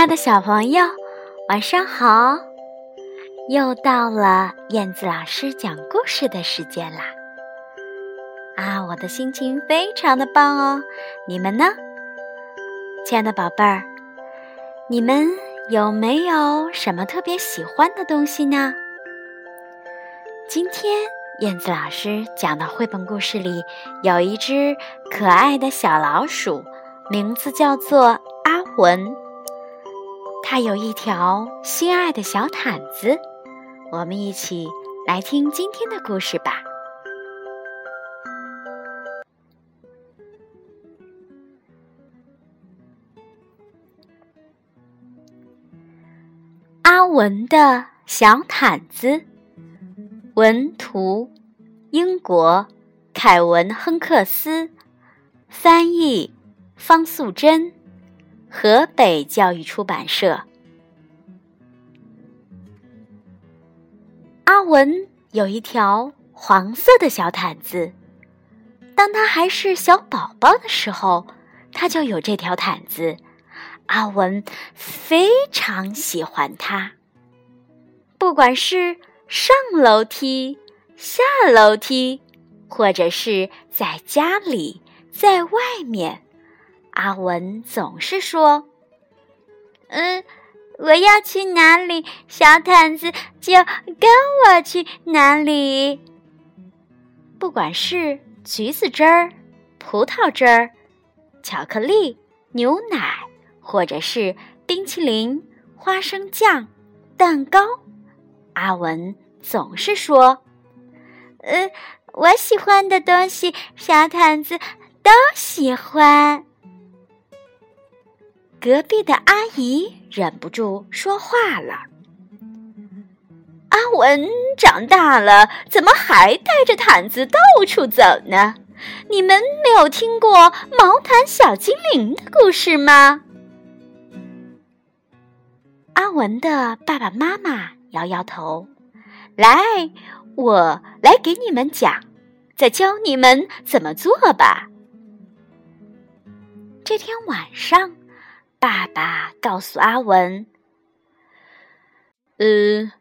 亲爱的小朋友，晚上好！又到了燕子老师讲故事的时间啦！啊，我的心情非常的棒哦，你们呢？亲爱的宝贝儿，你们有没有什么特别喜欢的东西呢？今天燕子老师讲的绘本故事里有一只可爱的小老鼠，名字叫做阿文。他有一条心爱的小毯子，我们一起来听今天的故事吧。阿文的小毯子，文图，英国，凯文·亨克斯，翻译，方素珍。河北教育出版社。阿文有一条黄色的小毯子，当他还是小宝宝的时候，他就有这条毯子。阿文非常喜欢它，不管是上楼梯、下楼梯，或者是在家里、在外面。阿文总是说：“嗯，我要去哪里，小毯子就跟我去哪里。不管是橘子汁儿、葡萄汁儿、巧克力、牛奶，或者是冰淇淋、花生酱、蛋糕，阿文总是说：‘嗯，我喜欢的东西，小毯子都喜欢。’”隔壁的阿姨忍不住说话了：“阿文长大了，怎么还带着毯子到处走呢？你们没有听过毛毯小精灵的故事吗？”阿文的爸爸妈妈摇摇头：“来，我来给你们讲，再教你们怎么做吧。”这天晚上。爸爸告诉阿文：“嗯，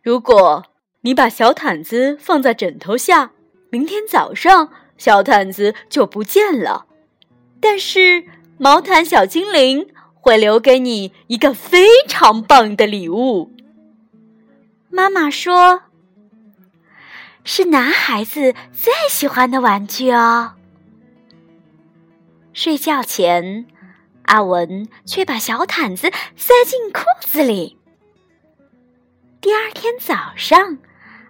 如果你把小毯子放在枕头下，明天早上小毯子就不见了。但是毛毯小精灵会留给你一个非常棒的礼物。”妈妈说：“是男孩子最喜欢的玩具哦。”睡觉前。阿文却把小毯子塞进裤子里。第二天早上，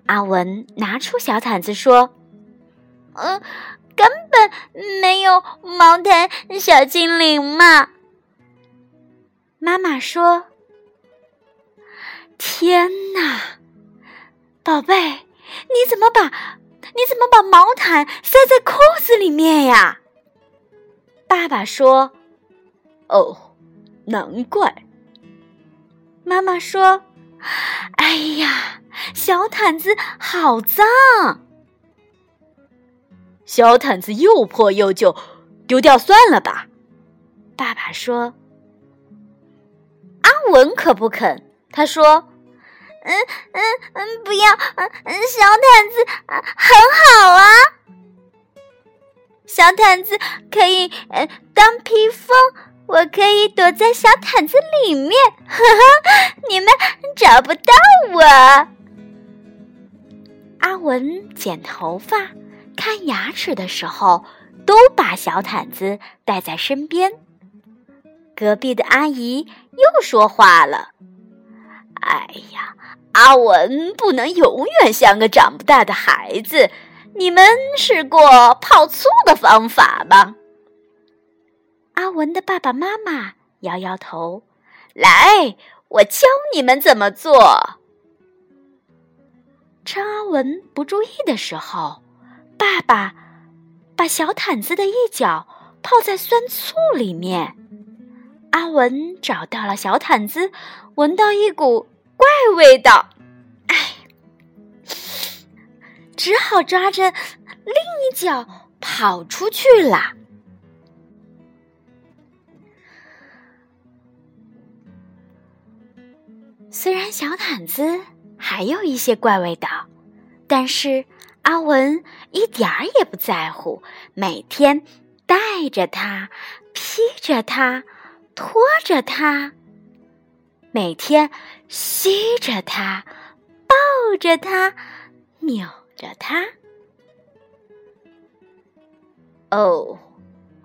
阿文拿出小毯子说：“嗯，根本没有毛毯小精灵嘛。”妈妈说：“天哪，宝贝，你怎么把你怎么把毛毯塞在裤子里面呀？”爸爸说。哦，难怪。妈妈说：“哎呀，小毯子好脏，小毯子又破又旧，丢掉算了吧。”爸爸说：“阿文可不肯。”他说：“嗯嗯嗯，不要，嗯嗯，小毯子很好啊，小毯子可以嗯当披风。”我可以躲在小毯子里面，哈哈，你们找不到我。阿文剪头发、看牙齿的时候，都把小毯子带在身边。隔壁的阿姨又说话了：“哎呀，阿文不能永远像个长不大的孩子。你们试过泡醋的方法吗？”阿文的爸爸妈妈摇摇头，来，我教你们怎么做。趁阿文不注意的时候，爸爸把小毯子的一角泡在酸醋里面。阿文找到了小毯子，闻到一股怪味道，哎，只好抓着另一角跑出去了。虽然小毯子还有一些怪味道，但是阿文一点儿也不在乎，每天带着它，披着它，拖着它，每天吸着它，抱着它，扭着它。哦，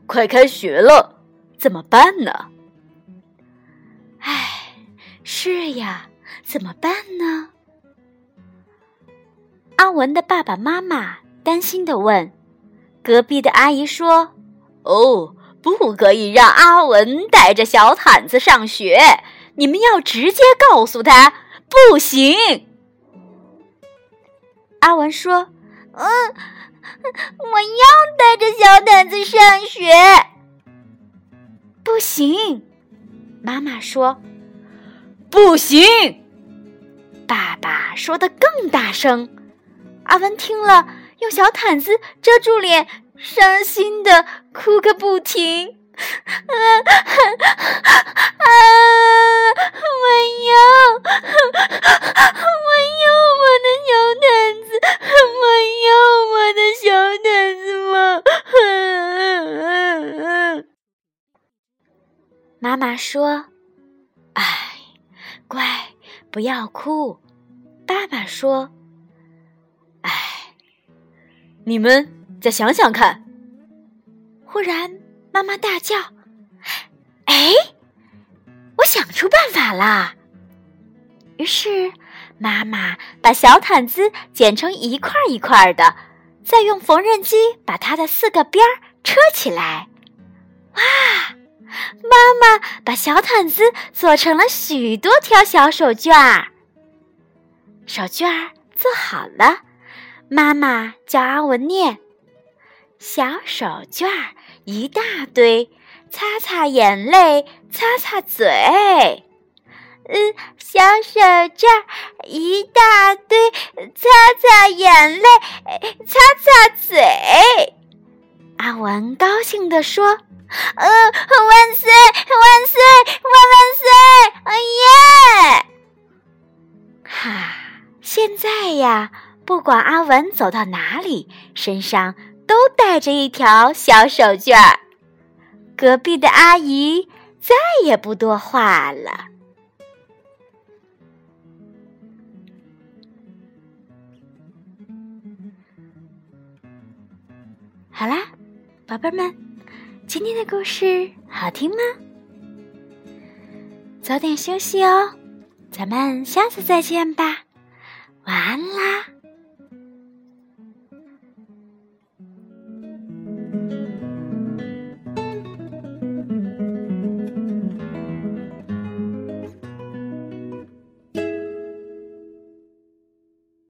快开学了，怎么办呢？是呀，怎么办呢？阿文的爸爸妈妈担心的问。隔壁的阿姨说：“哦，不可以让阿文带着小毯子上学，你们要直接告诉他，不行。”阿文说：“嗯。”我要带着小毯子上学。不行，妈妈说不行。爸爸说的更大声。阿文听了，用小毯子遮住脸，伤心的哭个不停。啊啊！我要，我要我的小毯子，我要我的小毯子吗？妈妈说：“哎，乖，不要哭。”爸爸说：“哎，你们再想想看。”忽然。妈妈大叫：“哎，我想出办法了！”于是妈妈把小毯子剪成一块一块的，再用缝纫机把它的四个边儿车起来。哇！妈妈把小毯子做成了许多条小手绢儿。手绢儿做好了，妈妈教阿文念：“小手绢儿。”一大堆，擦擦眼泪，擦擦嘴。嗯，小手绢儿一大堆，擦擦眼泪，擦擦嘴。阿文高兴地说：“呃，万岁，万岁，万万岁！哎耶！哈，现在呀，不管阿文走到哪里，身上……”都带着一条小手绢儿，隔壁的阿姨再也不多话了。好啦，宝贝们，今天的故事好听吗？早点休息哦，咱们下次再见吧，